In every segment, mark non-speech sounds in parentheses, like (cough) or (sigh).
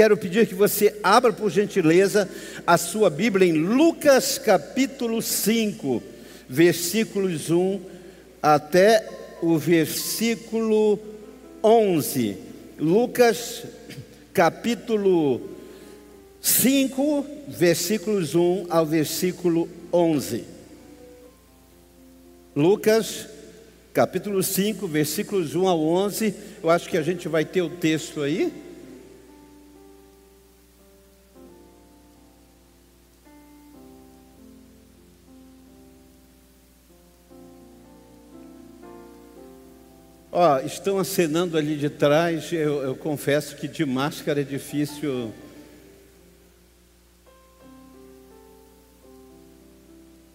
quero pedir que você abra por gentileza a sua Bíblia em Lucas capítulo 5, versículos 1 até o versículo 11. Lucas capítulo 5, versículos 1 ao versículo 11. Lucas capítulo 5, versículos 1 ao 11. Eu acho que a gente vai ter o texto aí. Ó, estão acenando ali de trás. Eu, eu confesso que de máscara é difícil.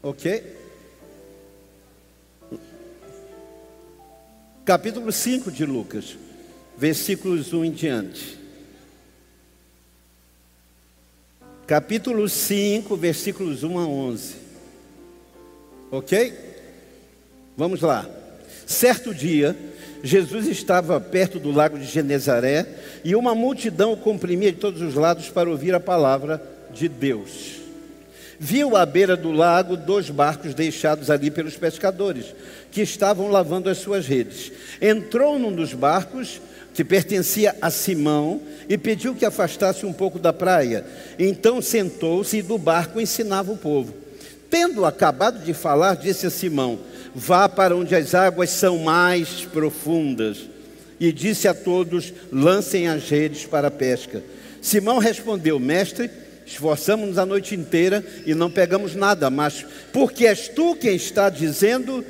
Ok? Capítulo 5 de Lucas, versículos 1 em diante. Capítulo 5, versículos 1 a 11. Ok? Vamos lá. Certo dia, Jesus estava perto do lago de Genezaré e uma multidão o comprimia de todos os lados para ouvir a palavra de Deus. Viu à beira do lago dois barcos deixados ali pelos pescadores, que estavam lavando as suas redes. Entrou num dos barcos, que pertencia a Simão, e pediu que afastasse um pouco da praia. Então sentou-se e do barco ensinava o povo. Tendo acabado de falar, disse a Simão: Vá para onde as águas são mais profundas. E disse a todos: Lancem as redes para a pesca. Simão respondeu: Mestre, esforçamos-nos a noite inteira e não pegamos nada, mas porque és tu quem está dizendo,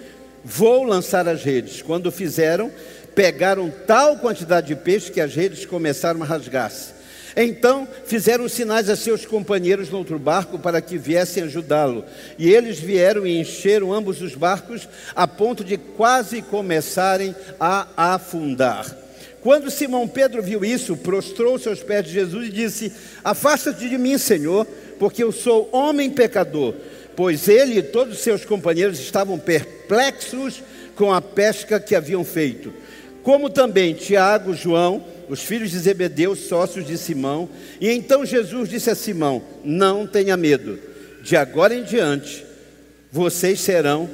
vou lançar as redes. Quando fizeram, pegaram tal quantidade de peixe que as redes começaram a rasgar-se. Então fizeram sinais a seus companheiros no outro barco para que viessem ajudá-lo. E eles vieram e encheram ambos os barcos a ponto de quase começarem a afundar. Quando Simão Pedro viu isso, prostrou-se aos pés de Jesus e disse: Afasta-te de mim, Senhor, porque eu sou homem pecador. Pois ele e todos os seus companheiros estavam perplexos com a pesca que haviam feito. Como também Tiago, João, os filhos de Zebedeu, sócios de Simão. E então Jesus disse a Simão: Não tenha medo, de agora em diante vocês serão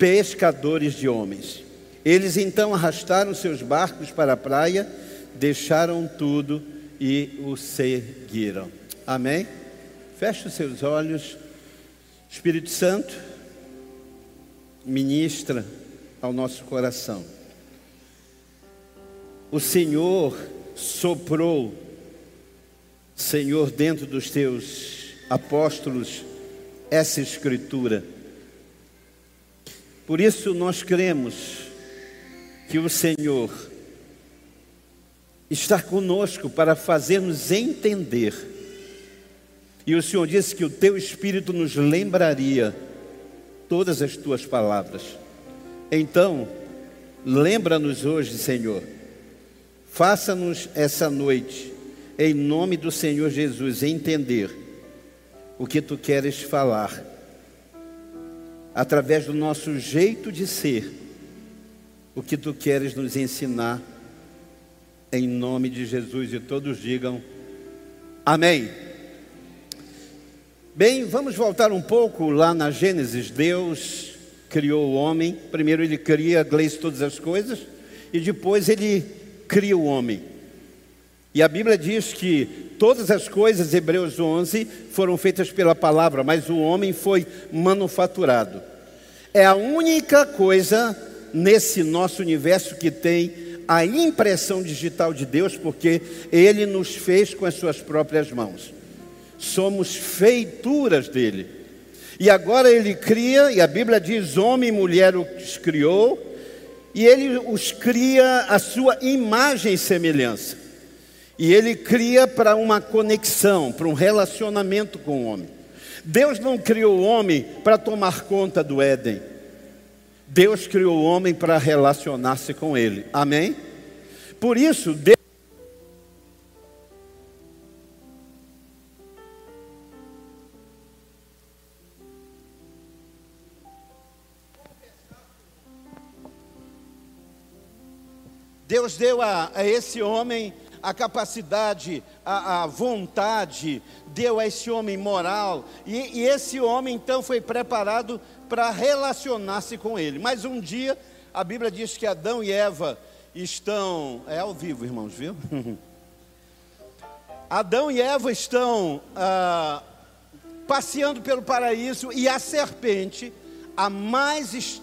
pescadores de homens. Eles então arrastaram seus barcos para a praia, deixaram tudo e o seguiram. Amém? Feche os seus olhos. Espírito Santo, ministra ao nosso coração. O Senhor soprou, Senhor, dentro dos teus apóstolos, essa escritura. Por isso nós cremos que o Senhor está conosco para fazer-nos entender. E o Senhor disse que o teu Espírito nos lembraria todas as tuas palavras. Então, lembra-nos hoje, Senhor Faça-nos essa noite, em nome do Senhor Jesus, entender o que tu queres falar, através do nosso jeito de ser, o que tu queres nos ensinar, em nome de Jesus, e todos digam amém. Bem, vamos voltar um pouco lá na Gênesis. Deus criou o homem, primeiro ele cria, Gleice, todas as coisas, e depois ele cria o homem. E a Bíblia diz que todas as coisas, Hebreus 11, foram feitas pela palavra, mas o homem foi manufaturado. É a única coisa nesse nosso universo que tem a impressão digital de Deus, porque Ele nos fez com as Suas próprias mãos. Somos feituras dele. E agora Ele cria, e a Bíblia diz: homem e mulher os criou, e ele os cria a sua imagem e semelhança. E ele cria para uma conexão, para um relacionamento com o homem. Deus não criou o homem para tomar conta do Éden. Deus criou o homem para relacionar-se com ele. Amém? Por isso, Deus Deus deu a, a esse homem a capacidade, a, a vontade, deu a esse homem moral, e, e esse homem então foi preparado para relacionar-se com ele. Mas um dia, a Bíblia diz que Adão e Eva estão. É ao vivo, irmãos, viu? (laughs) Adão e Eva estão ah, passeando pelo paraíso e a serpente, a mais,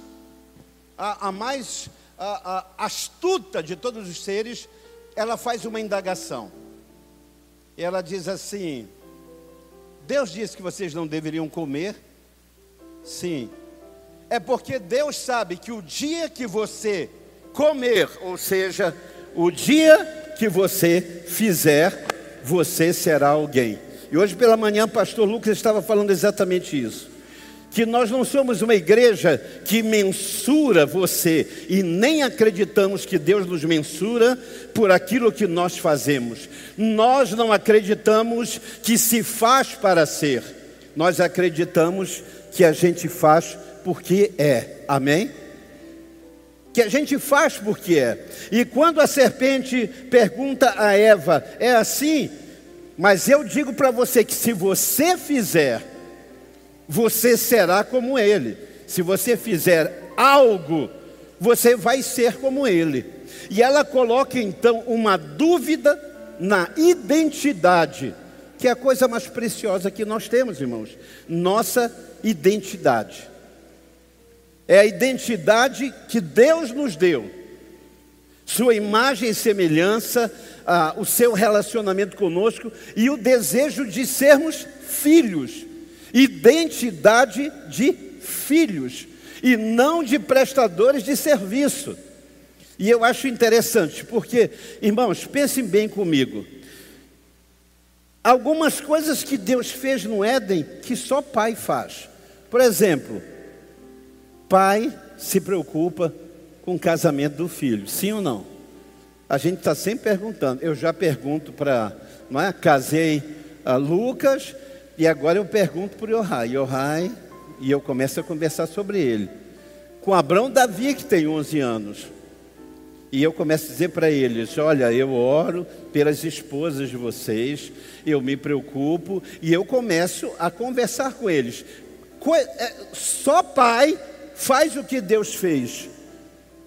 a, a mais a, a astuta de todos os seres, ela faz uma indagação. E ela diz assim: Deus disse que vocês não deveriam comer? Sim. É porque Deus sabe que o dia que você comer, ou seja, o dia que você fizer, você será alguém. E hoje pela manhã, pastor Lucas estava falando exatamente isso que nós não somos uma igreja que mensura você e nem acreditamos que Deus nos mensura por aquilo que nós fazemos. Nós não acreditamos que se faz para ser. Nós acreditamos que a gente faz porque é. Amém? Que a gente faz porque é. E quando a serpente pergunta a Eva, é assim? Mas eu digo para você que se você fizer, você será como ele. Se você fizer algo, você vai ser como ele. E ela coloca então uma dúvida na identidade, que é a coisa mais preciosa que nós temos, irmãos. Nossa identidade. É a identidade que Deus nos deu. Sua imagem e semelhança, ah, o seu relacionamento conosco e o desejo de sermos filhos identidade de filhos e não de prestadores de serviço. E eu acho interessante, porque, irmãos, pensem bem comigo. Algumas coisas que Deus fez no Éden que só pai faz. Por exemplo, pai se preocupa com o casamento do filho, sim ou não? A gente está sempre perguntando. Eu já pergunto para, não é? Casei a Lucas e agora eu pergunto para o Yohai, Yohai, e eu começo a conversar sobre ele. Com Abraão Davi, que tem 11 anos. E eu começo a dizer para eles: Olha, eu oro pelas esposas de vocês, eu me preocupo, e eu começo a conversar com eles. É, só pai faz o que Deus fez: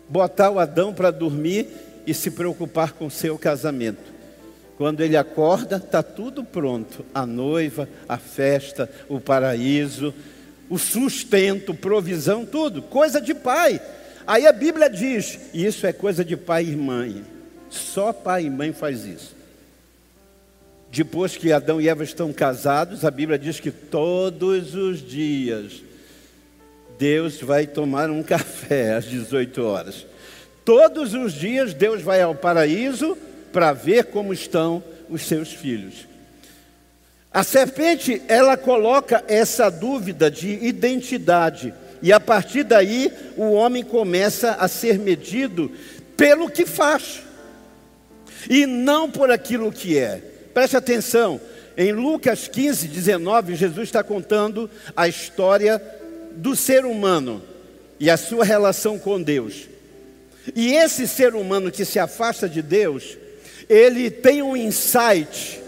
botar o Adão para dormir e se preocupar com seu casamento. Quando ele acorda, está tudo pronto: a noiva, a festa, o paraíso, o sustento, provisão, tudo, coisa de pai. Aí a Bíblia diz: isso é coisa de pai e mãe. Só pai e mãe faz isso. Depois que Adão e Eva estão casados, a Bíblia diz que todos os dias Deus vai tomar um (laughs) café às 18 horas. Todos os dias Deus vai ao paraíso para ver como estão os seus filhos. A serpente, ela coloca essa dúvida de identidade, e a partir daí o homem começa a ser medido pelo que faz, e não por aquilo que é. Preste atenção, em Lucas 15, 19, Jesus está contando a história do ser humano e a sua relação com Deus. E esse ser humano que se afasta de Deus, ele tem um insight,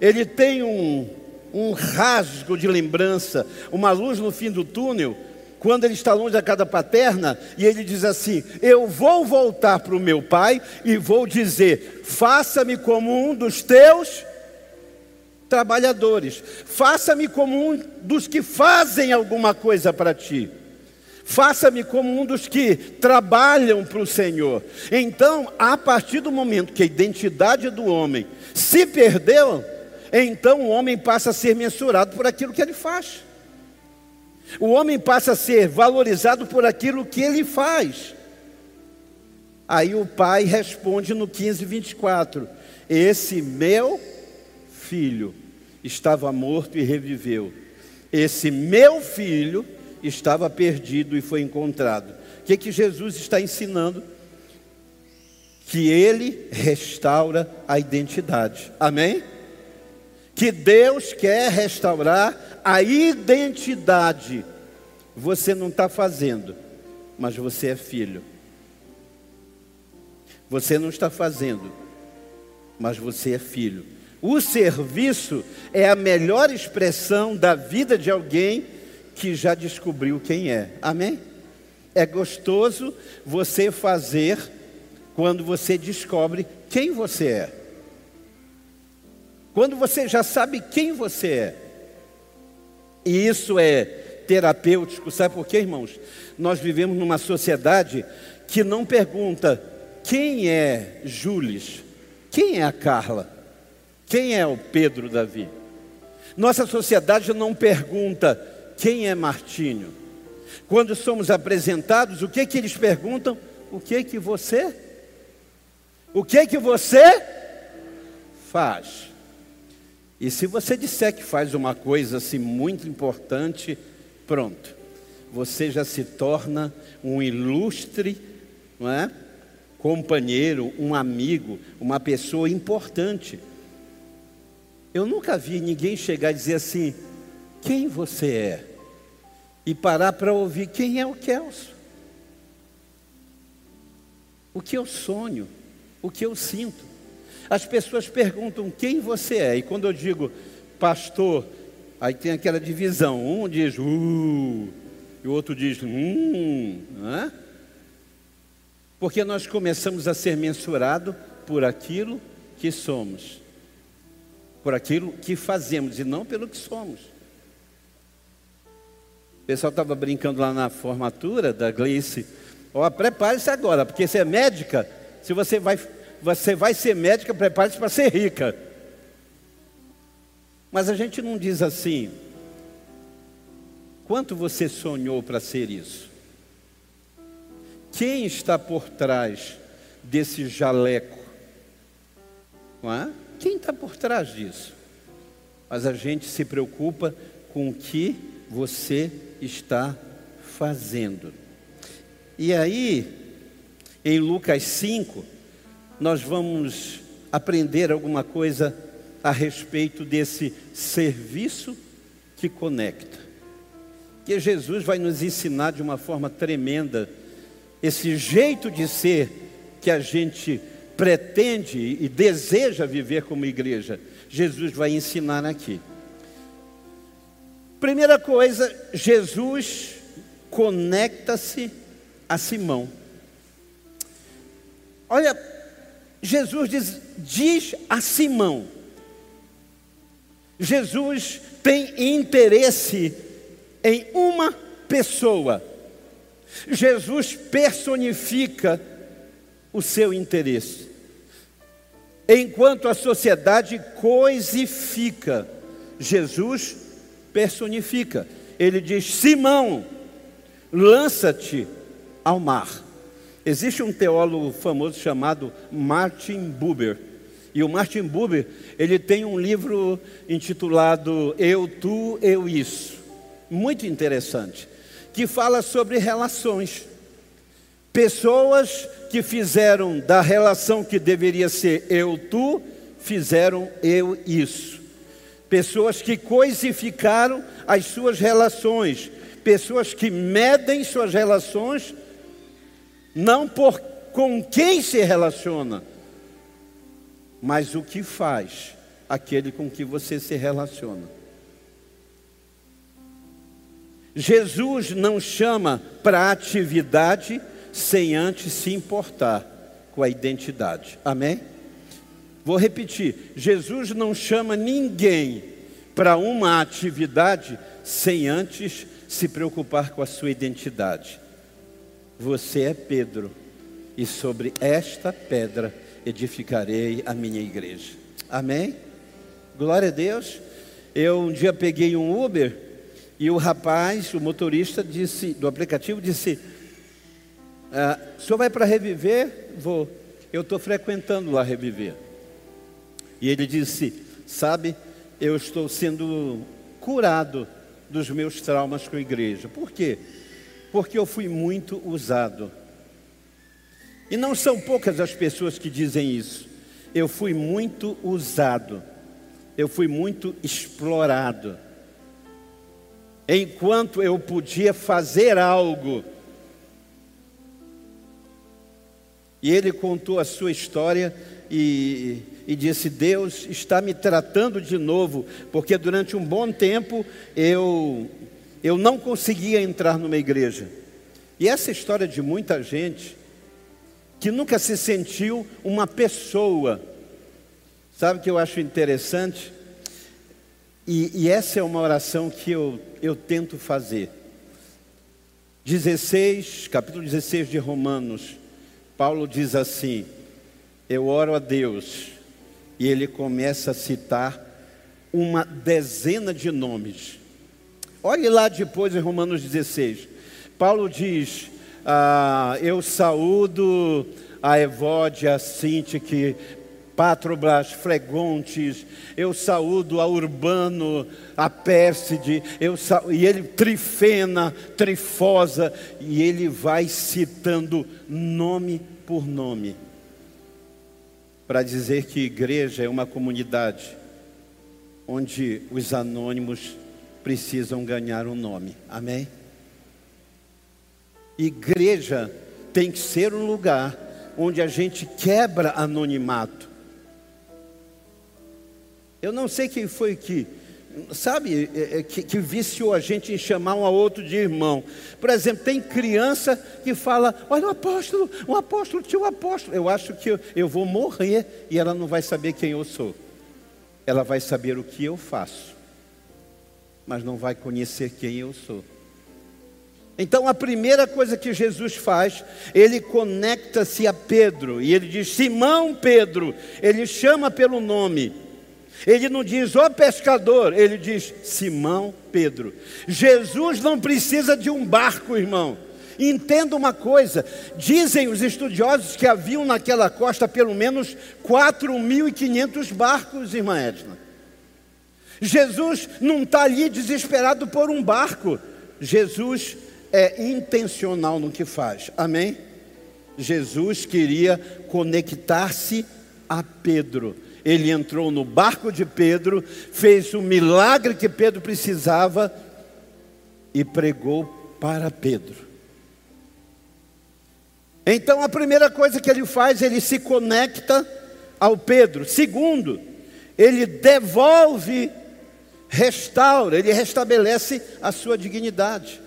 ele tem um, um rasgo de lembrança, uma luz no fim do túnel, quando ele está longe da casa paterna, e ele diz assim: Eu vou voltar para o meu pai e vou dizer: Faça-me como um dos teus trabalhadores, faça-me como um dos que fazem alguma coisa para ti. Faça-me como um dos que trabalham para o Senhor. Então, a partir do momento que a identidade do homem se perdeu, então o homem passa a ser mensurado por aquilo que ele faz. O homem passa a ser valorizado por aquilo que ele faz. Aí o pai responde no 15, 24: Esse meu filho estava morto e reviveu. Esse meu filho estava perdido e foi encontrado. O que, que Jesus está ensinando? Que Ele restaura a identidade. Amém? Que Deus quer restaurar a identidade. Você não está fazendo, mas você é filho. Você não está fazendo, mas você é filho. O serviço é a melhor expressão da vida de alguém que já descobriu quem é. Amém? É gostoso você fazer quando você descobre quem você é. Quando você já sabe quem você é. E isso é terapêutico, sabe por quê, irmãos? Nós vivemos numa sociedade que não pergunta quem é Jules, quem é a Carla, quem é o Pedro Davi. Nossa sociedade não pergunta quem é Martinho. Quando somos apresentados, o que que eles perguntam? O que que você? O que que você faz? E se você disser que faz uma coisa assim muito importante, pronto, você já se torna um ilustre, não é? Companheiro, um amigo, uma pessoa importante. Eu nunca vi ninguém chegar e dizer assim: quem você é? E parar para ouvir quem é o Kelso. O que eu sonho, o que eu sinto. As pessoas perguntam quem você é, e quando eu digo pastor, aí tem aquela divisão: um diz uh, e o outro diz hum, não é? Porque nós começamos a ser mensurados por aquilo que somos, por aquilo que fazemos e não pelo que somos. O pessoal estava brincando lá na formatura da Gleice. Ó, prepare-se agora, porque você é médica, se você vai você vai ser médica, prepare-se para ser rica. Mas a gente não diz assim, quanto você sonhou para ser isso? Quem está por trás desse jaleco? É? Quem está por trás disso? Mas a gente se preocupa com o que você está fazendo. E aí, em Lucas 5, nós vamos aprender alguma coisa a respeito desse serviço que conecta. Que Jesus vai nos ensinar de uma forma tremenda esse jeito de ser que a gente pretende e deseja viver como igreja. Jesus vai ensinar aqui. Primeira coisa, Jesus conecta-se a Simão. Olha, Jesus diz, diz a Simão: Jesus tem interesse em uma pessoa. Jesus personifica o seu interesse. Enquanto a sociedade coisifica, Jesus personifica. Ele diz: Simão, lança-te ao mar. Existe um teólogo famoso chamado Martin Buber. E o Martin Buber, ele tem um livro intitulado Eu, Tu, Eu, Isso. Muito interessante. Que fala sobre relações. Pessoas que fizeram da relação que deveria ser eu, tu, fizeram eu, isso. Pessoas que coisificaram as suas relações. Pessoas que medem suas relações não por com quem se relaciona, mas o que faz aquele com que você se relaciona. Jesus não chama para atividade sem antes se importar com a identidade. Amém? Vou repetir: Jesus não chama ninguém para uma atividade sem antes se preocupar com a sua identidade. Você é Pedro, e sobre esta pedra edificarei a minha igreja. Amém? Glória a Deus. Eu um dia peguei um Uber e o rapaz, o motorista disse, do aplicativo disse: ah, o senhor vai para reviver? Vou. Eu estou frequentando lá reviver. E ele disse: Sabe, eu estou sendo curado dos meus traumas com a igreja. Por quê? porque eu fui muito usado. E não são poucas as pessoas que dizem isso. Eu fui muito usado, eu fui muito explorado. Enquanto eu podia fazer algo, e ele contou a sua história, e e disse: Deus está me tratando de novo, porque durante um bom tempo eu, eu não conseguia entrar numa igreja. E essa história de muita gente que nunca se sentiu uma pessoa, sabe o que eu acho interessante? E, e, essa é uma oração que eu, eu tento fazer. 16, capítulo 16 de Romanos, Paulo diz assim: Eu oro a Deus, e ele começa a citar uma dezena de nomes. Olhe lá depois em Romanos 16. Paulo diz: ah, Eu saúdo a Evódia, a Sintique, Patrobras, Fregontes, eu saúdo a Urbano, a Pérside, eu e ele Trifena, Trifosa, e ele vai citando nome por nome, para dizer que igreja é uma comunidade onde os anônimos precisam ganhar um nome, amém? Igreja tem que ser um lugar onde a gente quebra anonimato eu não sei quem foi que, sabe, é, é, que, que viciou a gente em chamar um a outro de irmão. Por exemplo, tem criança que fala: Olha, o apóstolo, o apóstolo, tio apóstolo. Eu acho que eu, eu vou morrer e ela não vai saber quem eu sou. Ela vai saber o que eu faço, mas não vai conhecer quem eu sou. Então a primeira coisa que Jesus faz, ele conecta-se a Pedro e ele diz: Simão Pedro, ele chama pelo nome. Ele não diz, ó pescador, ele diz, Simão Pedro. Jesus não precisa de um barco, irmão. Entenda uma coisa: dizem os estudiosos que haviam naquela costa pelo menos 4.500 barcos, irmã Edna. Jesus não está ali desesperado por um barco. Jesus é intencional no que faz, amém? Jesus queria conectar-se a Pedro. Ele entrou no barco de Pedro, fez o milagre que Pedro precisava e pregou para Pedro. Então a primeira coisa que ele faz, ele se conecta ao Pedro. Segundo, ele devolve, restaura, ele restabelece a sua dignidade.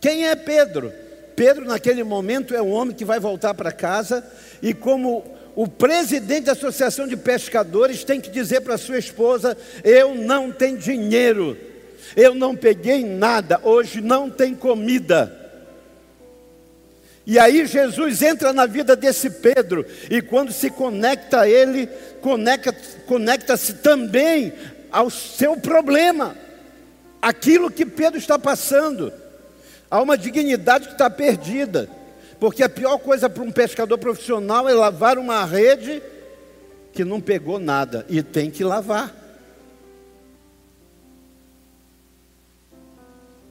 Quem é Pedro? Pedro, naquele momento, é um homem que vai voltar para casa e, como o presidente da Associação de Pescadores tem que dizer para sua esposa: Eu não tenho dinheiro, eu não peguei nada, hoje não tem comida. E aí Jesus entra na vida desse Pedro, e quando se conecta a ele, conecta-se conecta também ao seu problema, aquilo que Pedro está passando, há uma dignidade que está perdida. Porque a pior coisa para um pescador profissional é lavar uma rede que não pegou nada e tem que lavar.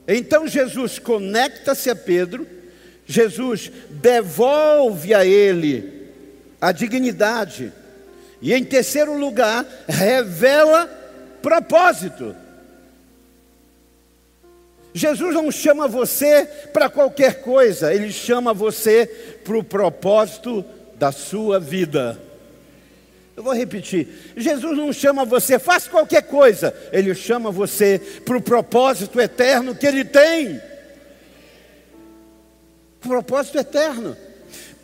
Então Jesus conecta-se a Pedro, Jesus devolve a ele a dignidade, e em terceiro lugar, revela propósito. Jesus não chama você para qualquer coisa, Ele chama você para o propósito da sua vida. Eu vou repetir: Jesus não chama você, faça qualquer coisa, Ele chama você para o propósito eterno que Ele tem. Propósito eterno.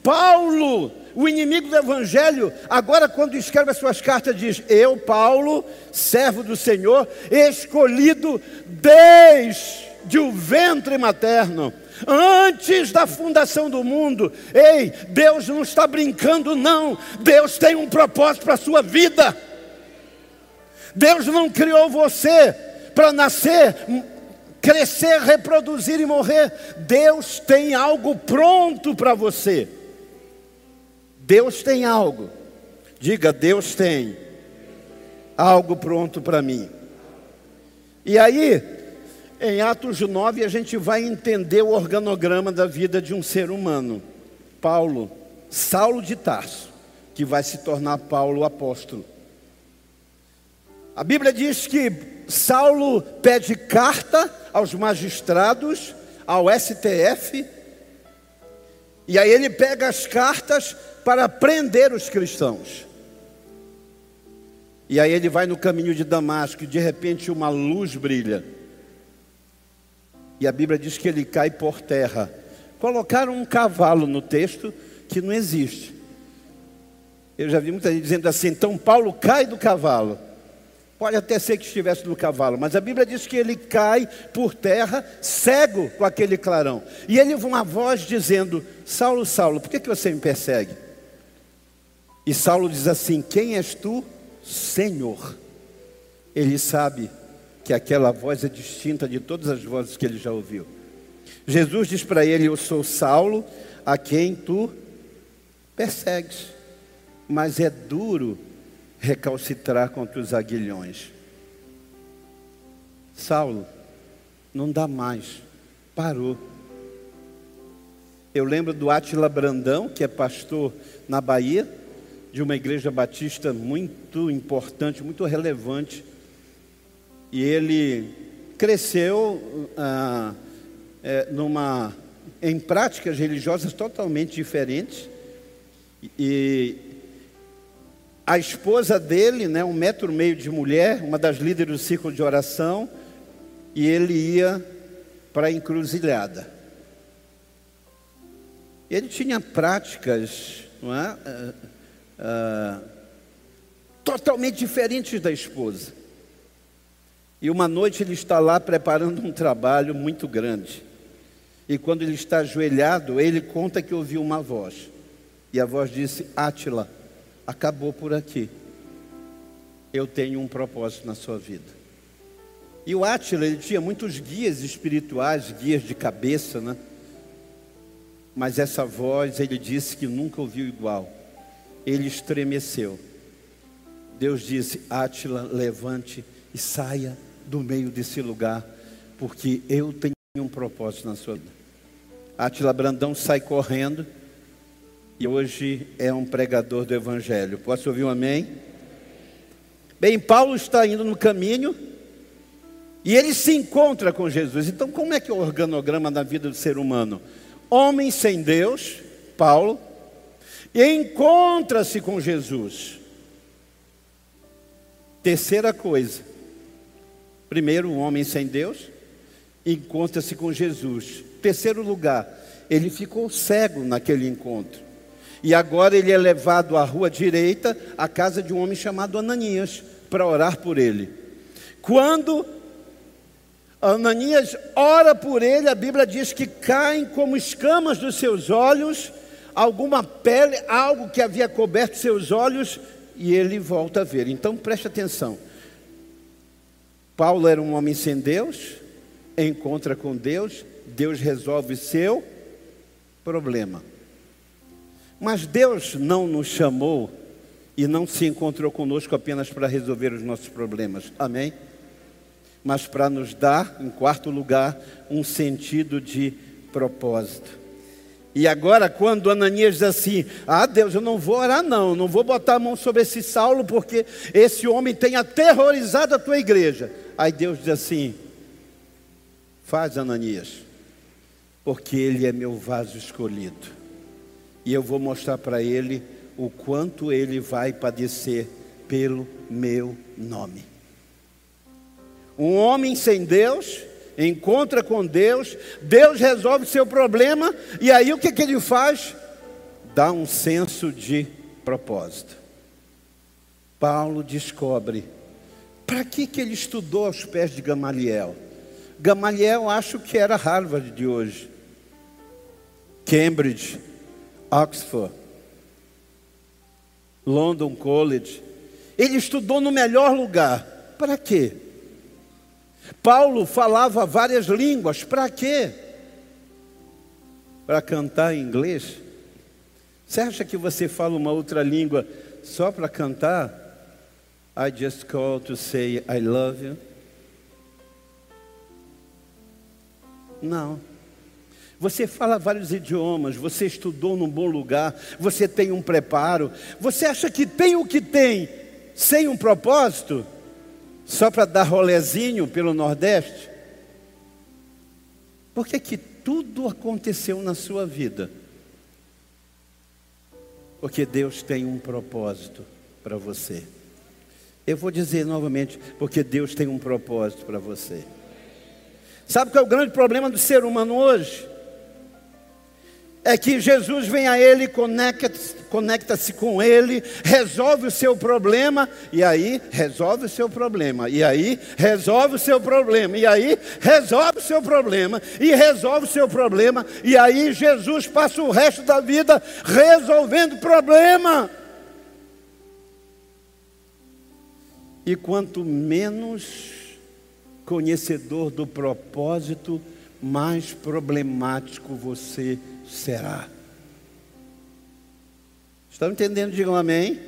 Paulo, o inimigo do Evangelho, agora quando escreve as suas cartas, diz: Eu, Paulo, servo do Senhor, escolhido desde de um ventre materno, antes da fundação do mundo. Ei, Deus não está brincando, não. Deus tem um propósito para a sua vida. Deus não criou você para nascer, crescer, reproduzir e morrer. Deus tem algo pronto para você. Deus tem algo. Diga, Deus tem algo pronto para mim. E aí, em Atos 9, a gente vai entender o organograma da vida de um ser humano. Paulo, Saulo de Tarso, que vai se tornar Paulo apóstolo. A Bíblia diz que Saulo pede carta aos magistrados, ao STF, e aí ele pega as cartas para prender os cristãos. E aí ele vai no caminho de Damasco e de repente uma luz brilha. E a Bíblia diz que ele cai por terra. Colocaram um cavalo no texto que não existe. Eu já vi muita gente dizendo assim, então Paulo cai do cavalo. Pode até ser que estivesse no cavalo, mas a Bíblia diz que ele cai por terra, cego com aquele clarão. E ele uma voz dizendo: Saulo, Saulo, por que, que você me persegue? E Saulo diz assim: Quem és tu, Senhor? Ele sabe que aquela voz é distinta de todas as vozes que ele já ouviu. Jesus diz para ele: Eu sou Saulo, a quem tu persegues. Mas é duro recalcitrar contra os aguilhões. Saulo, não dá mais, parou. Eu lembro do Átila Brandão, que é pastor na Bahia, de uma igreja batista muito importante, muito relevante. E ele cresceu ah, é, numa, em práticas religiosas totalmente diferentes. E a esposa dele, né, um metro e meio de mulher, uma das líderes do círculo de oração, e ele ia para a encruzilhada. Ele tinha práticas não é, uh, uh, totalmente diferentes da esposa. E uma noite ele está lá preparando um trabalho muito grande. E quando ele está ajoelhado, ele conta que ouviu uma voz. E a voz disse: Átila, acabou por aqui. Eu tenho um propósito na sua vida. E o Átila, ele tinha muitos guias espirituais, guias de cabeça, né? Mas essa voz, ele disse que nunca ouviu igual. Ele estremeceu. Deus disse: Átila, levante e saia do meio desse lugar, porque eu tenho um propósito na sua vida. Átila Brandão sai correndo e hoje é um pregador do Evangelho. Posso ouvir um amém? Bem, Paulo está indo no caminho e ele se encontra com Jesus. Então, como é que é o organograma da vida do ser humano? Homem sem Deus, Paulo, encontra-se com Jesus. Terceira coisa. Primeiro, um homem sem Deus encontra-se com Jesus. Terceiro lugar, ele ficou cego naquele encontro. E agora ele é levado à rua direita, à casa de um homem chamado Ananias, para orar por ele. Quando Ananias ora por ele, a Bíblia diz que caem como escamas dos seus olhos, alguma pele, algo que havia coberto seus olhos, e ele volta a ver. Então preste atenção. Paulo era um homem sem Deus, encontra com Deus, Deus resolve seu problema. Mas Deus não nos chamou e não se encontrou conosco apenas para resolver os nossos problemas. Amém? Mas para nos dar, em quarto lugar, um sentido de propósito. E agora, quando Ananias diz assim: Ah, Deus, eu não vou orar, não, não vou botar a mão sobre esse Saulo, porque esse homem tem aterrorizado a tua igreja. Aí Deus diz assim: Faz, Ananias, porque ele é meu vaso escolhido e eu vou mostrar para ele o quanto ele vai padecer pelo meu nome. Um homem sem Deus encontra com Deus, Deus resolve seu problema, e aí o que, que ele faz? Dá um senso de propósito. Paulo descobre para que, que ele estudou aos pés de Gamaliel. Gamaliel acho que era Harvard de hoje. Cambridge, Oxford, London College. Ele estudou no melhor lugar. Para quê? Paulo falava várias línguas. Para quê? Para cantar em inglês? Você acha que você fala uma outra língua só para cantar? I just call to say I love you. Não. Você fala vários idiomas, você estudou num bom lugar, você tem um preparo. Você acha que tem o que tem sem um propósito? Só para dar rolezinho pelo Nordeste? Por que, que tudo aconteceu na sua vida? Porque Deus tem um propósito para você. Eu vou dizer novamente, porque Deus tem um propósito para você. Sabe qual é o grande problema do ser humano hoje? É que Jesus vem a ele, conecta-se conecta com ele, resolve o seu problema, e aí resolve o seu problema, e aí resolve o seu problema, e aí resolve o seu problema, e resolve o seu problema, e aí Jesus passa o resto da vida resolvendo problema. E quanto menos conhecedor do propósito, mais problemático você será. Estão entendendo? Digam amém.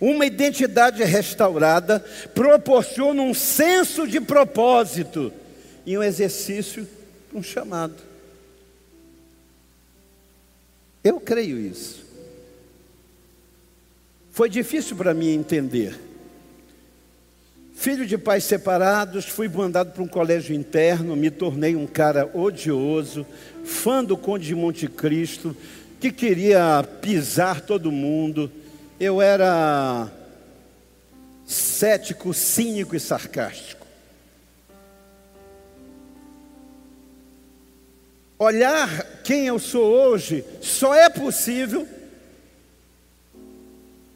Uma identidade restaurada proporciona um senso de propósito e um exercício, um chamado. Eu creio isso. Foi difícil para mim entender. Filho de pais separados, fui mandado para um colégio interno, me tornei um cara odioso, fã do Conde de Monte Cristo, que queria pisar todo mundo. Eu era cético, cínico e sarcástico. Olhar quem eu sou hoje só é possível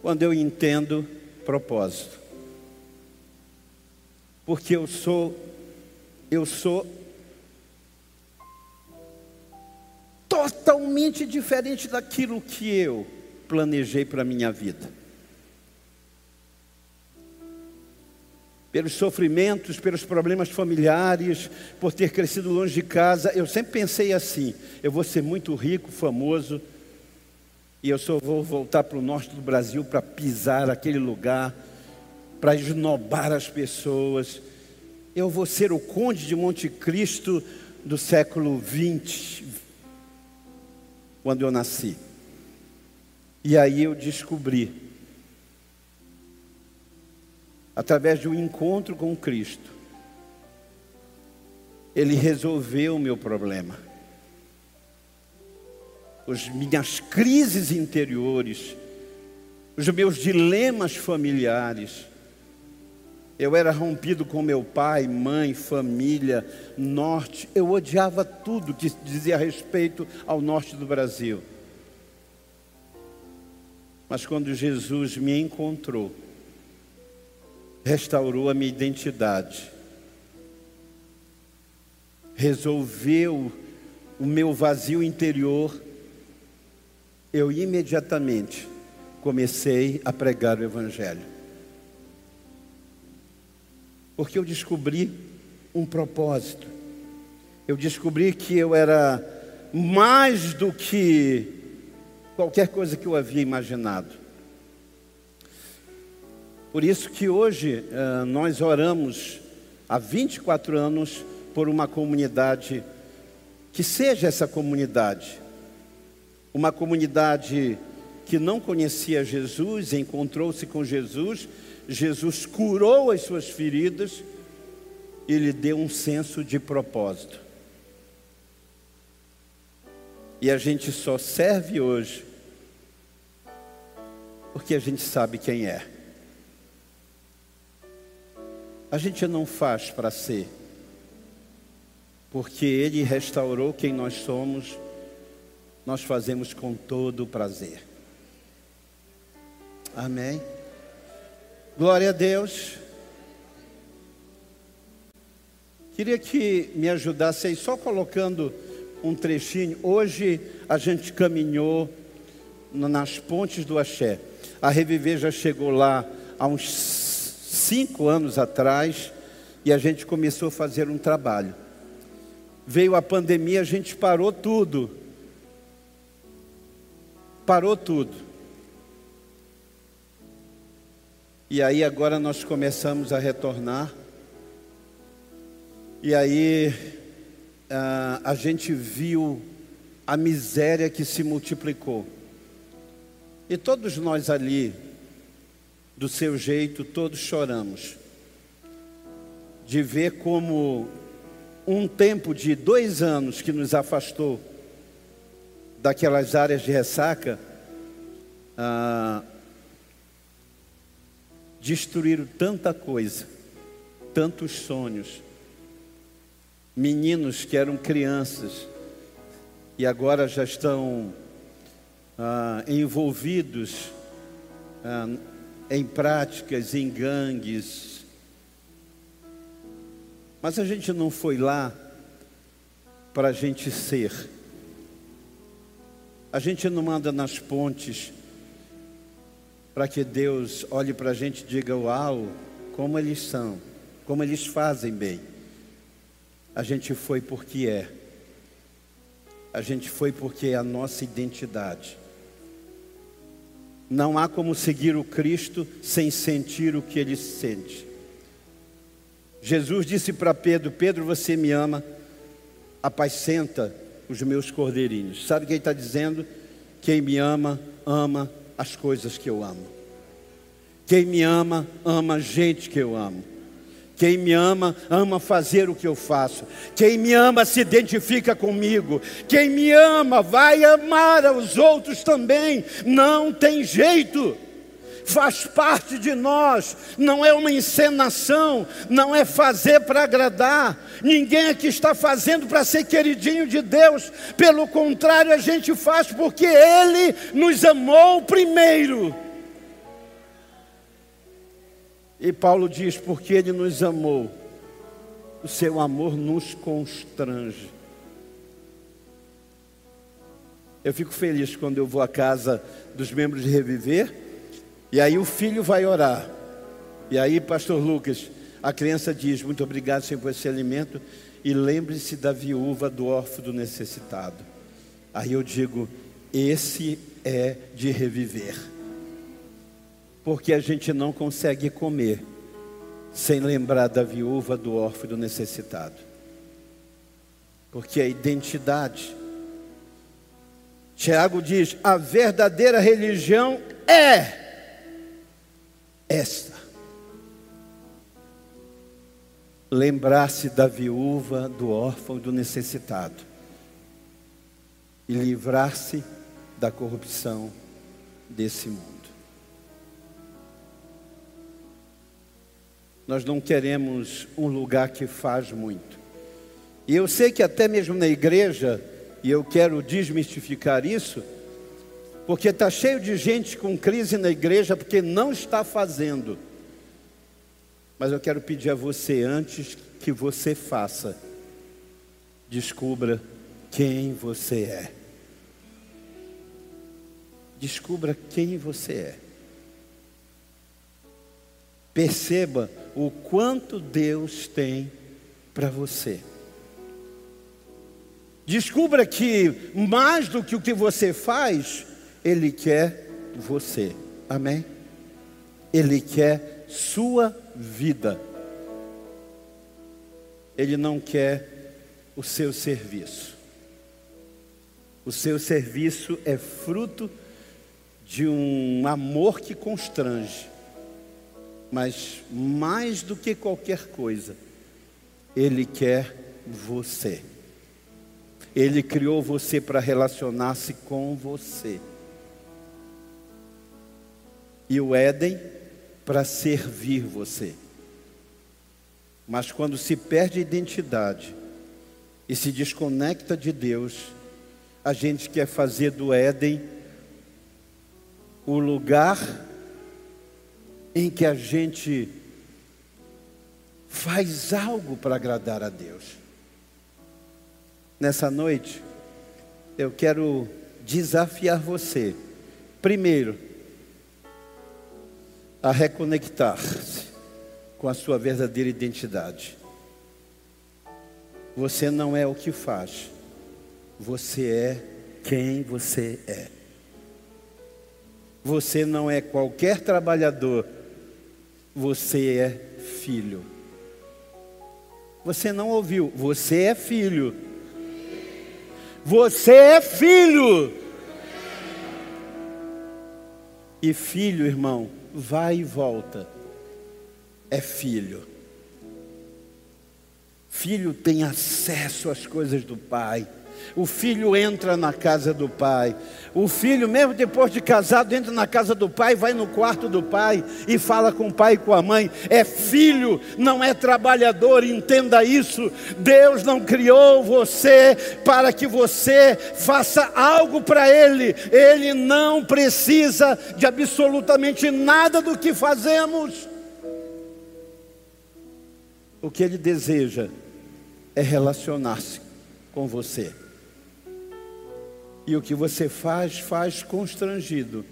quando eu entendo propósito porque eu sou eu sou totalmente diferente daquilo que eu planejei para a minha vida. Pelos sofrimentos, pelos problemas familiares, por ter crescido longe de casa, eu sempre pensei assim: eu vou ser muito rico, famoso, e eu só vou voltar para o norte do Brasil para pisar aquele lugar para esnobar as pessoas. Eu vou ser o conde de Monte Cristo do século XX, quando eu nasci. E aí eu descobri, através de um encontro com Cristo, Ele resolveu o meu problema. As minhas crises interiores, os meus dilemas familiares, eu era rompido com meu pai, mãe, família, norte. Eu odiava tudo que dizia respeito ao norte do Brasil. Mas quando Jesus me encontrou, restaurou a minha identidade, resolveu o meu vazio interior, eu imediatamente comecei a pregar o Evangelho porque eu descobri um propósito. Eu descobri que eu era mais do que qualquer coisa que eu havia imaginado. Por isso que hoje uh, nós oramos há 24 anos por uma comunidade que seja essa comunidade, uma comunidade que não conhecia Jesus, encontrou-se com Jesus Jesus curou as suas feridas e lhe deu um senso de propósito. E a gente só serve hoje porque a gente sabe quem é. A gente não faz para ser, porque Ele restaurou quem nós somos, nós fazemos com todo o prazer. Amém. Glória a Deus. Queria que me ajudasse aí, só colocando um trechinho. Hoje a gente caminhou nas pontes do Axé. A Reviver já chegou lá há uns cinco anos atrás e a gente começou a fazer um trabalho. Veio a pandemia, a gente parou tudo. Parou tudo. E aí agora nós começamos a retornar. E aí a, a gente viu a miséria que se multiplicou. E todos nós ali, do seu jeito, todos choramos. De ver como um tempo de dois anos que nos afastou daquelas áreas de ressaca, ah, destruíram tanta coisa, tantos sonhos. Meninos que eram crianças e agora já estão ah, envolvidos ah, em práticas, em gangues. Mas a gente não foi lá para a gente ser. A gente não anda nas pontes para que Deus olhe para a gente e diga: Uau, como eles são, como eles fazem bem. A gente foi porque é. A gente foi porque é a nossa identidade. Não há como seguir o Cristo sem sentir o que ele sente. Jesus disse para Pedro: Pedro, você me ama, apacenta os meus cordeirinhos. Sabe o que ele está dizendo? Quem me ama, ama as coisas que eu amo. Quem me ama, ama a gente que eu amo. Quem me ama, ama fazer o que eu faço. Quem me ama se identifica comigo. Quem me ama vai amar aos outros também. Não tem jeito. Faz parte de nós, não é uma encenação, não é fazer para agradar. Ninguém aqui está fazendo para ser queridinho de Deus, pelo contrário, a gente faz porque Ele nos amou primeiro. E Paulo diz: porque Ele nos amou, o seu amor nos constrange. Eu fico feliz quando eu vou à casa dos membros de Reviver, e aí o filho vai orar. E aí, pastor Lucas, a criança diz: Muito obrigado, Senhor, por esse alimento. E lembre-se da viúva, do órfão, do necessitado. Aí eu digo: Esse é de reviver porque a gente não consegue comer sem lembrar da viúva, do órfão do necessitado. Porque a identidade. Tiago diz: a verdadeira religião é esta. Lembrar-se da viúva, do órfão e do necessitado. E livrar-se da corrupção desse mundo. Nós não queremos um lugar que faz muito. E eu sei que até mesmo na igreja, e eu quero desmistificar isso, porque está cheio de gente com crise na igreja porque não está fazendo. Mas eu quero pedir a você, antes que você faça, descubra quem você é. Descubra quem você é. Perceba o quanto Deus tem para você. Descubra que mais do que o que você faz, Ele quer você. Amém? Ele quer sua vida. Ele não quer o seu serviço. O seu serviço é fruto de um amor que constrange mas mais do que qualquer coisa, Ele quer você. Ele criou você para relacionar-se com você. E o Éden para servir você. Mas quando se perde a identidade e se desconecta de Deus, a gente quer fazer do Éden o lugar em que a gente faz algo para agradar a Deus. Nessa noite, eu quero desafiar você, primeiro, a reconectar-se com a sua verdadeira identidade. Você não é o que faz, você é quem você é. Você não é qualquer trabalhador você é filho. Você não ouviu, você é filho. Você é filho. E filho, irmão, vai e volta. É filho. Filho tem acesso às coisas do pai. O filho entra na casa do pai. O filho, mesmo depois de casado, entra na casa do pai, vai no quarto do pai e fala com o pai e com a mãe. É filho, não é trabalhador, entenda isso. Deus não criou você para que você faça algo para Ele. Ele não precisa de absolutamente nada do que fazemos. O que Ele deseja é relacionar-se com você. E o que você faz, faz constrangido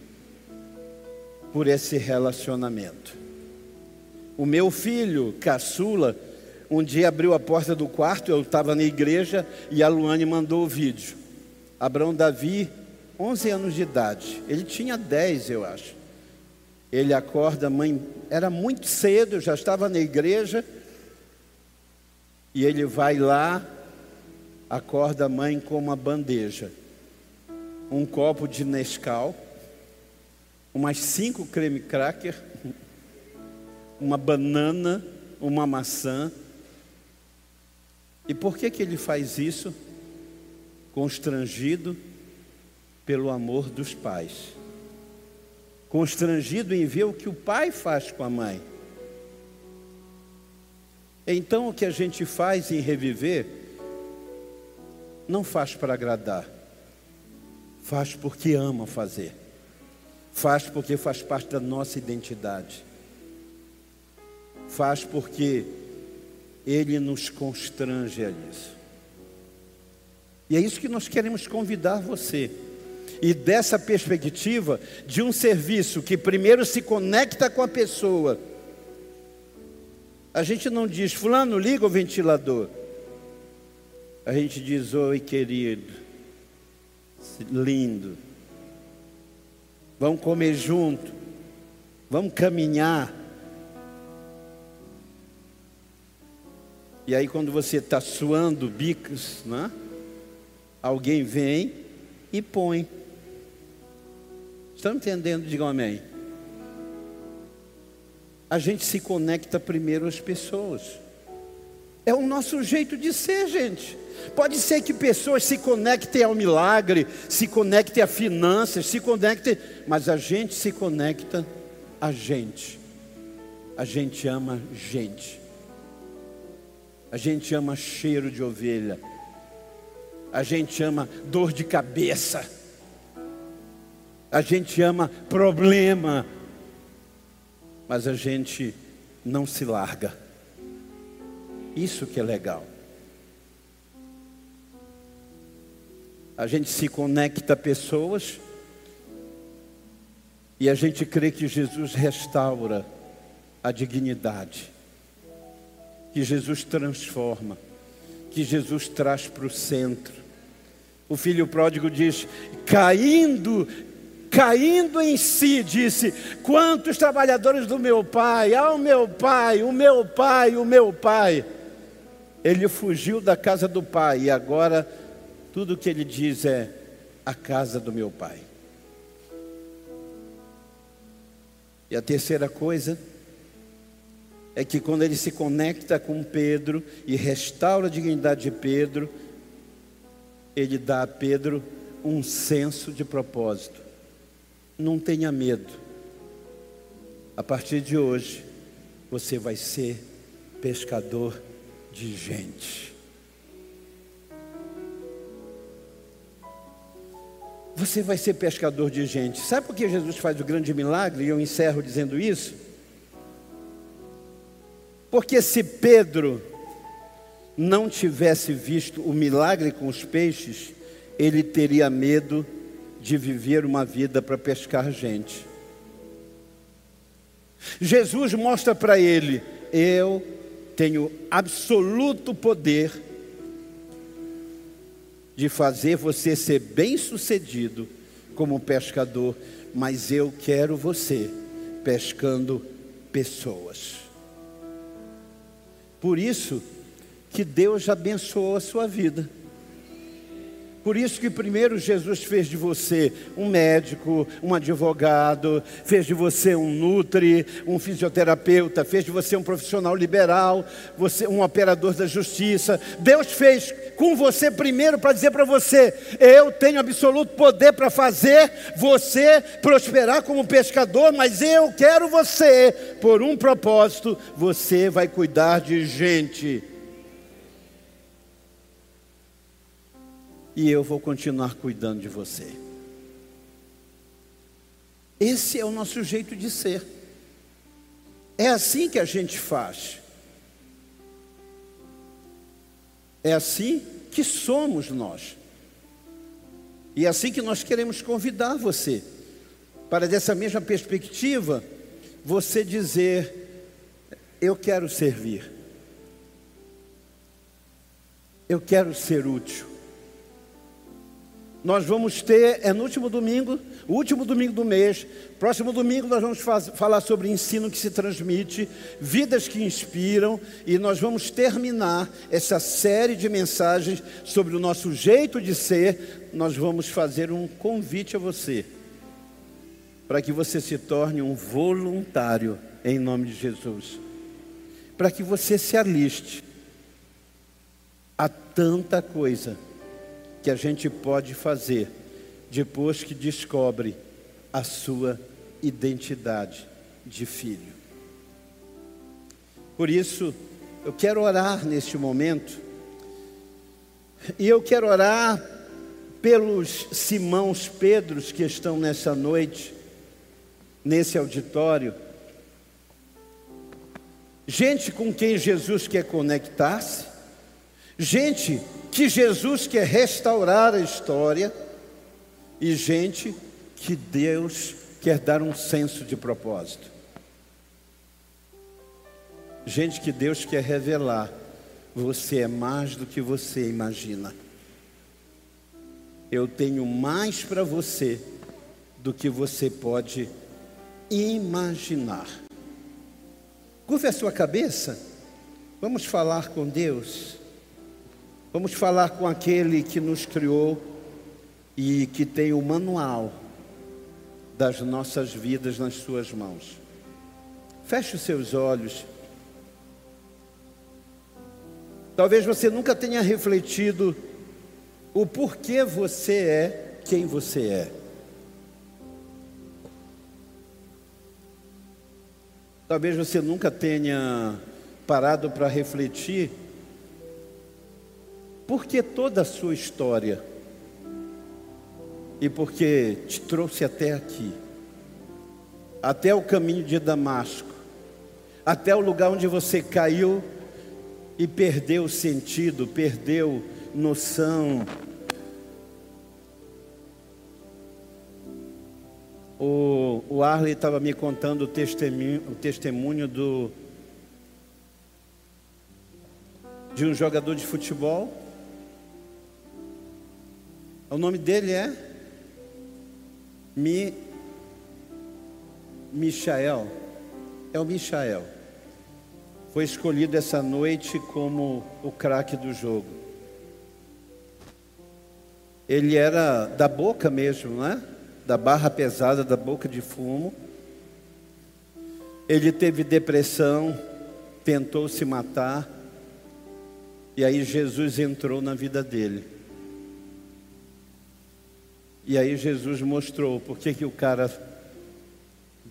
por esse relacionamento. O meu filho, caçula, um dia abriu a porta do quarto, eu estava na igreja e a Luane mandou o vídeo. Abraão Davi, 11 anos de idade, ele tinha 10, eu acho. Ele acorda, mãe, era muito cedo, eu já estava na igreja, e ele vai lá, acorda a mãe com uma bandeja, um copo de Nescau, umas cinco creme cracker, uma banana, uma maçã. E por que que ele faz isso? Constrangido pelo amor dos pais. Constrangido em ver o que o pai faz com a mãe. Então o que a gente faz em reviver não faz para agradar, faz porque ama fazer, faz porque faz parte da nossa identidade, faz porque Ele nos constrange a isso. E é isso que nós queremos convidar você. E dessa perspectiva de um serviço que primeiro se conecta com a pessoa, a gente não diz, Fulano, liga o ventilador. A gente diz, oi querido, lindo. Vamos comer junto, vamos caminhar. E aí, quando você está suando bicos, né? alguém vem e põe. Estão entendendo? Digam amém. A gente se conecta primeiro às pessoas. É o nosso jeito de ser, gente. Pode ser que pessoas se conectem ao milagre, se conectem a finanças, se conectem, mas a gente se conecta a gente. A gente ama gente. A gente ama cheiro de ovelha. A gente ama dor de cabeça. A gente ama problema. Mas a gente não se larga. Isso que é legal. a gente se conecta a pessoas e a gente crê que Jesus restaura a dignidade, que Jesus transforma, que Jesus traz para o centro. O filho pródigo diz: caindo, caindo em si, disse: Quantos trabalhadores do meu pai, ao meu pai, o meu pai, o meu pai. Ele fugiu da casa do pai e agora tudo que ele diz é a casa do meu pai. E a terceira coisa é que quando ele se conecta com Pedro e restaura a dignidade de Pedro, ele dá a Pedro um senso de propósito. Não tenha medo. A partir de hoje, você vai ser pescador de gente. você vai ser pescador de gente. Sabe por que Jesus faz o grande milagre? E eu encerro dizendo isso. Porque se Pedro não tivesse visto o milagre com os peixes, ele teria medo de viver uma vida para pescar gente. Jesus mostra para ele: eu tenho absoluto poder de fazer você ser bem-sucedido como pescador, mas eu quero você pescando pessoas. Por isso que Deus abençoou a sua vida. Por isso que primeiro Jesus fez de você um médico, um advogado, fez de você um nutri, um fisioterapeuta, fez de você um profissional liberal, você um operador da justiça. Deus fez com você primeiro para dizer para você: eu tenho absoluto poder para fazer você prosperar como pescador, mas eu quero você por um propósito, você vai cuidar de gente. E eu vou continuar cuidando de você. Esse é o nosso jeito de ser. É assim que a gente faz. É assim que somos nós. E é assim que nós queremos convidar você, para dessa mesma perspectiva, você dizer: Eu quero servir, eu quero ser útil, nós vamos ter, é no último domingo, o último domingo do mês, próximo domingo nós vamos faz, falar sobre ensino que se transmite, vidas que inspiram, e nós vamos terminar essa série de mensagens sobre o nosso jeito de ser. Nós vamos fazer um convite a você, para que você se torne um voluntário em nome de Jesus, para que você se aliste a tanta coisa que a gente pode fazer depois que descobre a sua identidade de filho. Por isso, eu quero orar neste momento, e eu quero orar pelos Simãos Pedros que estão nessa noite, nesse auditório, gente com quem Jesus quer conectar-se, gente que Jesus quer restaurar a história e gente que Deus quer dar um senso de propósito. Gente que Deus quer revelar, você é mais do que você imagina. Eu tenho mais para você do que você pode imaginar. Curva a sua cabeça, vamos falar com Deus. Vamos falar com aquele que nos criou e que tem o manual das nossas vidas nas suas mãos. Feche os seus olhos. Talvez você nunca tenha refletido o porquê você é quem você é. Talvez você nunca tenha parado para refletir porque toda a sua história? E porque te trouxe até aqui, até o caminho de Damasco, até o lugar onde você caiu e perdeu sentido, perdeu noção. O, o Arley estava me contando o testemunho, o testemunho do, de um jogador de futebol o nome dele é Mi, Michael. É o Michael. Foi escolhido essa noite como o craque do jogo. Ele era da boca mesmo, né? Da barra pesada, da boca de fumo. Ele teve depressão, tentou se matar. E aí Jesus entrou na vida dele. E aí Jesus mostrou por que o cara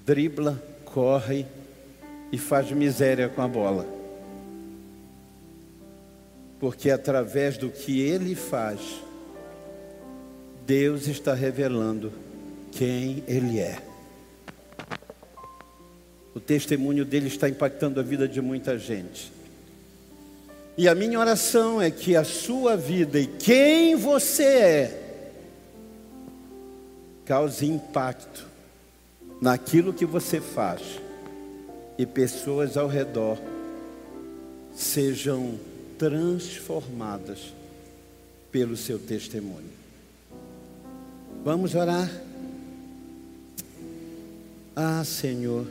dribla, corre e faz miséria com a bola. Porque através do que ele faz, Deus está revelando quem ele é. O testemunho dele está impactando a vida de muita gente. E a minha oração é que a sua vida e quem você é cause impacto naquilo que você faz e pessoas ao redor sejam transformadas pelo seu testemunho. Vamos orar? Ah, Senhor.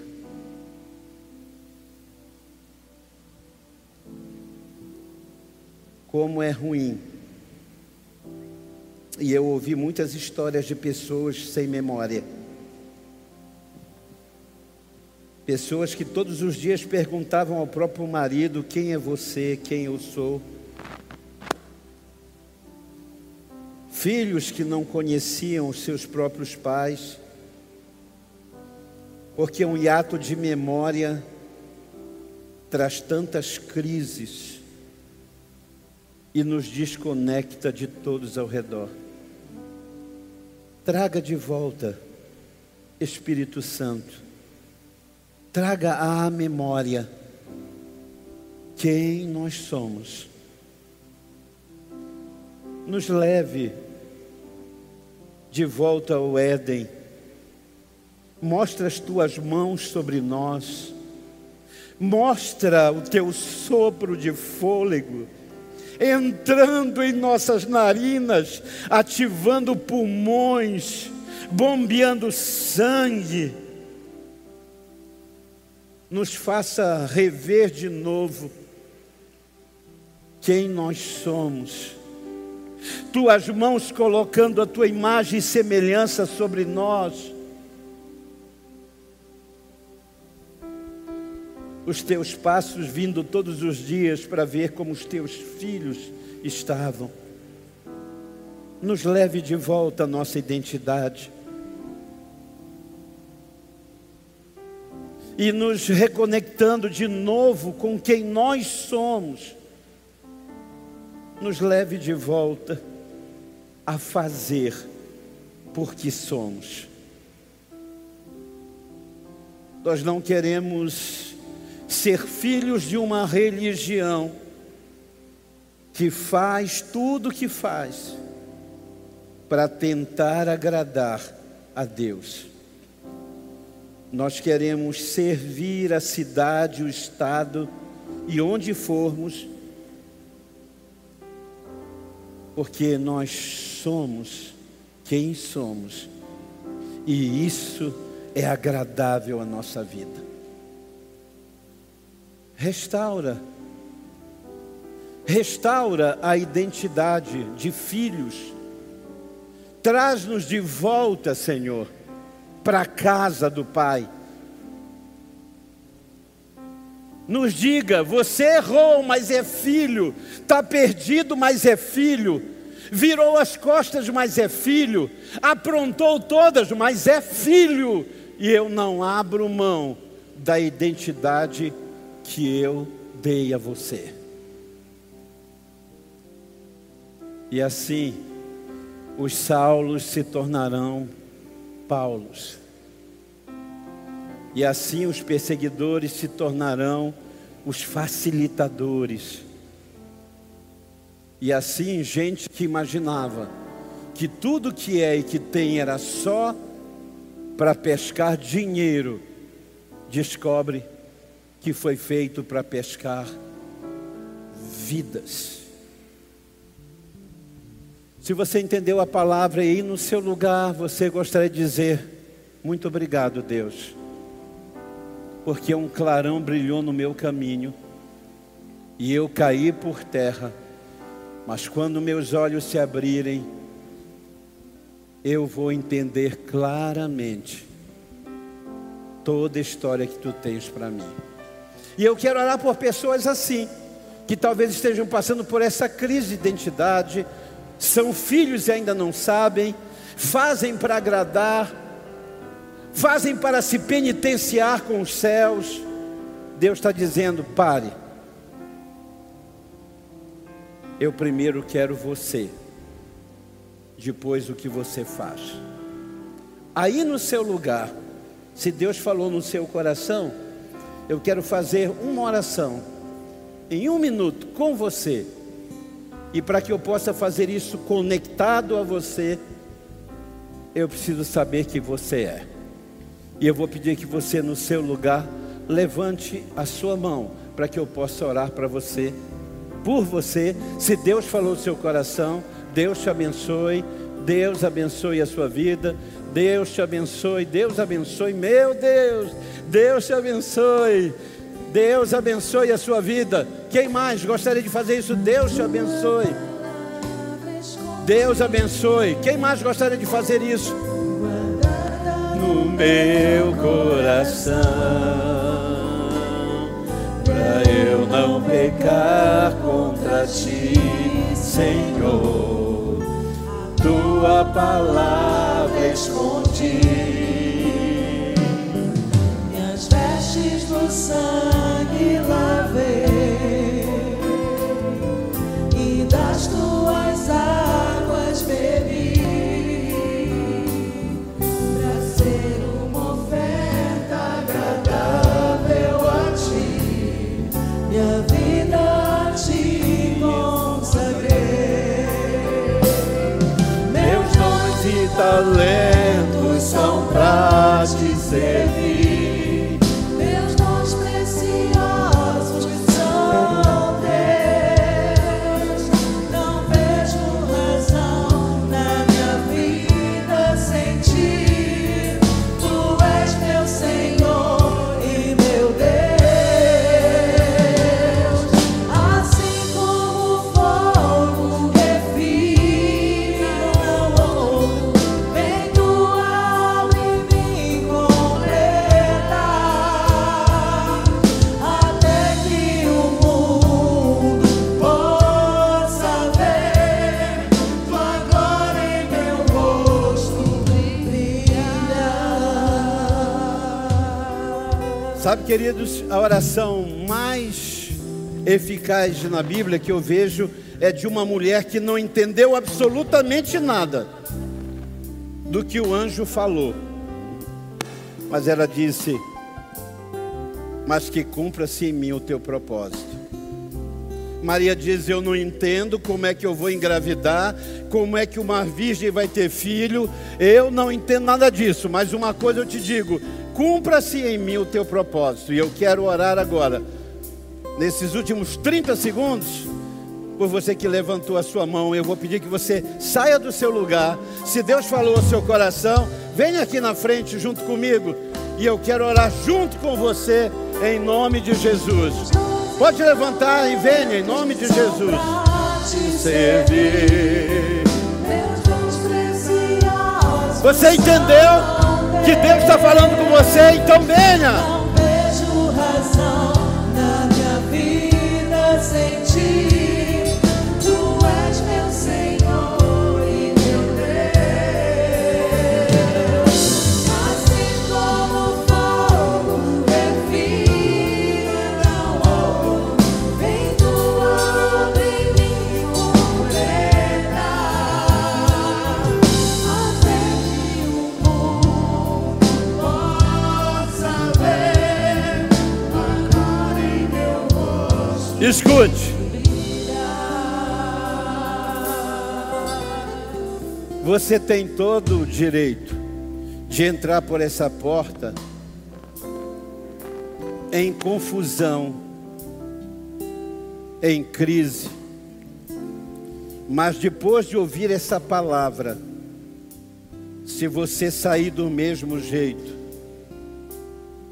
Como é ruim e eu ouvi muitas histórias de pessoas sem memória. Pessoas que todos os dias perguntavam ao próprio marido: quem é você, quem eu sou. Filhos que não conheciam os seus próprios pais, porque um hiato de memória traz tantas crises e nos desconecta de todos ao redor. Traga de volta, Espírito Santo, traga à memória quem nós somos. Nos leve de volta ao Éden, mostra as tuas mãos sobre nós, mostra o teu sopro de fôlego entrando em nossas narinas, ativando pulmões, bombeando sangue. Nos faça rever de novo quem nós somos. Tuas mãos colocando a tua imagem e semelhança sobre nós. Os teus passos vindo todos os dias para ver como os teus filhos estavam. Nos leve de volta a nossa identidade. E nos reconectando de novo com quem nós somos. Nos leve de volta a fazer porque somos. Nós não queremos ser filhos de uma religião que faz tudo o que faz para tentar agradar a Deus. Nós queremos servir a cidade, o estado e onde formos, porque nós somos quem somos, e isso é agradável à nossa vida restaura. Restaura a identidade de filhos. Traz-nos de volta, Senhor, para a casa do Pai. Nos diga, você errou, mas é filho, está perdido, mas é filho, virou as costas, mas é filho, aprontou todas, mas é filho, e eu não abro mão da identidade que eu dei a você. E assim, os Saulos se tornarão Paulos. E assim os perseguidores se tornarão os facilitadores. E assim, gente que imaginava que tudo que é e que tem era só para pescar dinheiro, descobre que foi feito para pescar vidas. Se você entendeu a palavra e no seu lugar, você gostaria de dizer: Muito obrigado, Deus, porque um clarão brilhou no meu caminho e eu caí por terra, mas quando meus olhos se abrirem, eu vou entender claramente toda a história que tu tens para mim. E eu quero orar por pessoas assim, que talvez estejam passando por essa crise de identidade, são filhos e ainda não sabem, fazem para agradar, fazem para se penitenciar com os céus. Deus está dizendo: pare. Eu primeiro quero você, depois o que você faz. Aí no seu lugar, se Deus falou no seu coração, eu quero fazer uma oração em um minuto com você. E para que eu possa fazer isso conectado a você, eu preciso saber que você é. E eu vou pedir que você, no seu lugar, levante a sua mão para que eu possa orar para você, por você. Se Deus falou no seu coração, Deus te abençoe. Deus abençoe a sua vida. Deus te abençoe. Deus abençoe. Meu Deus. Deus te abençoe. Deus abençoe a sua vida. Quem mais gostaria de fazer isso? Deus te abençoe. Deus abençoe. Quem mais gostaria de fazer isso? No meu coração, para eu não pecar contra ti, Senhor. Tua palavra escondi. Minhas vestes no sangue lavei e das tuas águas bebi talentos são pra te servir. Sabe, queridos, a oração mais eficaz na Bíblia que eu vejo é de uma mulher que não entendeu absolutamente nada do que o anjo falou. Mas ela disse: Mas que cumpra-se em mim o teu propósito. Maria diz: Eu não entendo como é que eu vou engravidar, como é que uma virgem vai ter filho. Eu não entendo nada disso, mas uma coisa eu te digo: cumpra-se em mim o teu propósito. E eu quero orar agora, nesses últimos 30 segundos, por você que levantou a sua mão. Eu vou pedir que você saia do seu lugar. Se Deus falou ao seu coração, venha aqui na frente junto comigo. E eu quero orar junto com você, em nome de Jesus. Pode levantar e venha, em nome de Jesus. Servir. Você entendeu que Deus está falando com você? Então venha. Não vejo razão na minha vida sem Escute. Você tem todo o direito de entrar por essa porta em confusão, em crise. Mas depois de ouvir essa palavra, se você sair do mesmo jeito,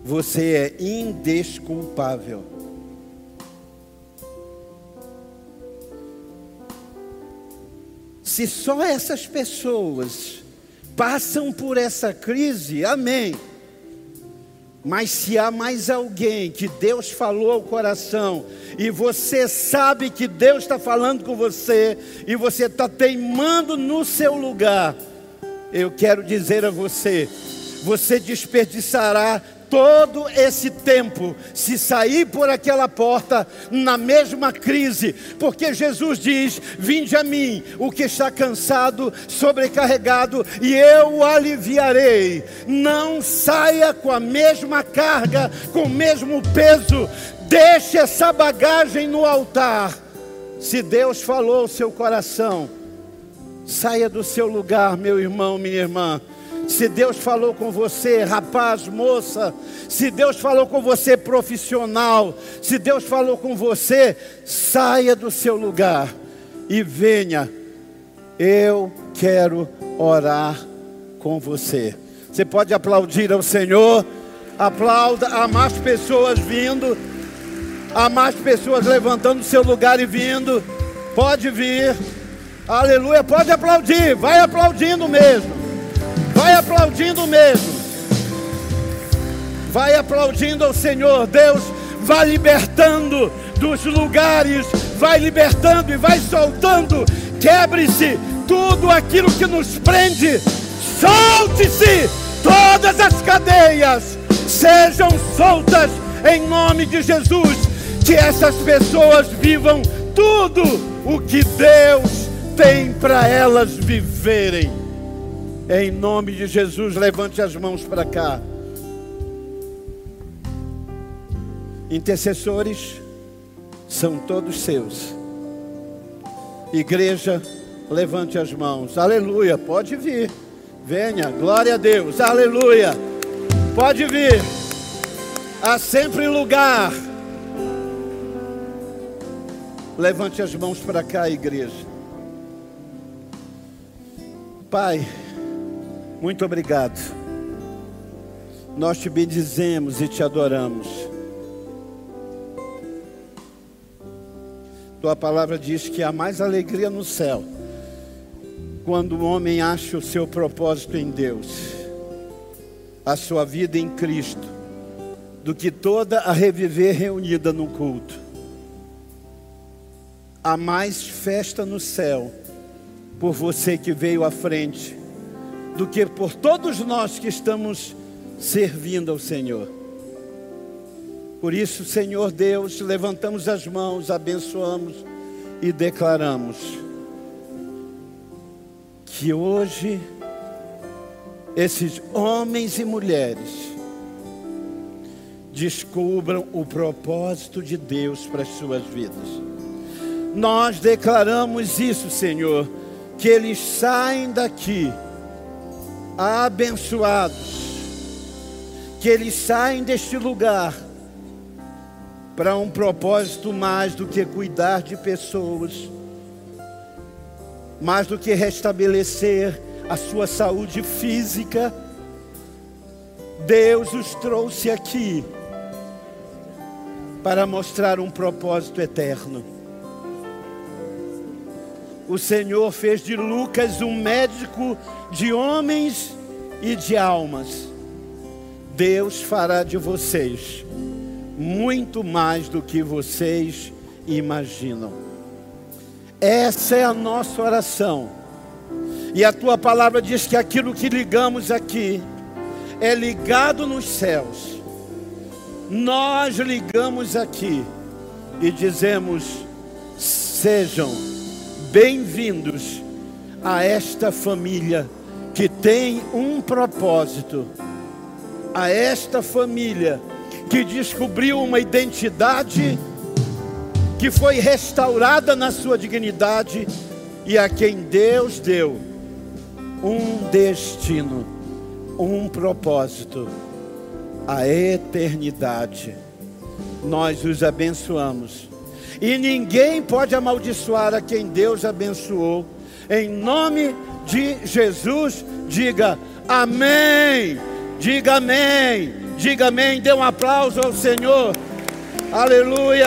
você é indesculpável. Se só essas pessoas passam por essa crise, amém. Mas se há mais alguém que Deus falou ao coração, e você sabe que Deus está falando com você, e você está teimando no seu lugar, eu quero dizer a você: você desperdiçará todo esse tempo se sair por aquela porta na mesma crise, porque Jesus diz: Vinde a mim, o que está cansado, sobrecarregado, e eu o aliviarei. Não saia com a mesma carga, com o mesmo peso, deixe essa bagagem no altar. Se Deus falou ao seu coração, Saia do seu lugar, meu irmão, minha irmã. Se Deus falou com você, rapaz, moça, se Deus falou com você, profissional, se Deus falou com você, saia do seu lugar e venha. Eu quero orar com você. Você pode aplaudir ao Senhor, aplauda, há mais pessoas vindo, há mais pessoas levantando do seu lugar e vindo. Pode vir. Aleluia. Pode aplaudir. Vai aplaudindo mesmo. Vai aplaudindo mesmo. Vai aplaudindo ao Senhor. Deus vai libertando dos lugares. Vai libertando e vai soltando. Quebre-se tudo aquilo que nos prende. Solte-se todas as cadeias. Sejam soltas em nome de Jesus. Que essas pessoas vivam tudo o que Deus tem para elas viverem. Em nome de Jesus, levante as mãos para cá. Intercessores são todos seus. Igreja, levante as mãos. Aleluia. Pode vir. Venha. Glória a Deus. Aleluia. Pode vir. Há sempre lugar. Levante as mãos para cá, igreja. Pai, muito obrigado. Nós te bendizemos e te adoramos. Tua palavra diz que há mais alegria no céu quando o homem acha o seu propósito em Deus, a sua vida em Cristo, do que toda a reviver reunida no culto. Há mais festa no céu por você que veio à frente, do que por todos nós que estamos servindo ao Senhor. Por isso, Senhor Deus, levantamos as mãos, abençoamos e declaramos que hoje esses homens e mulheres descubram o propósito de Deus para as suas vidas. Nós declaramos isso, Senhor que eles saem daqui abençoados, que eles saem deste lugar para um propósito mais do que cuidar de pessoas, mais do que restabelecer a sua saúde física. Deus os trouxe aqui para mostrar um propósito eterno o Senhor fez de Lucas um médico de homens e de almas. Deus fará de vocês muito mais do que vocês imaginam. Essa é a nossa oração. E a tua palavra diz que aquilo que ligamos aqui é ligado nos céus. Nós ligamos aqui e dizemos: sejam Bem-vindos a esta família que tem um propósito, a esta família que descobriu uma identidade, que foi restaurada na sua dignidade e a quem Deus deu um destino, um propósito, a eternidade. Nós os abençoamos e ninguém pode amaldiçoar a quem Deus abençoou. Em nome de Jesus, diga amém. Diga amém. Diga amém. Dê um aplauso ao Senhor. Aleluia.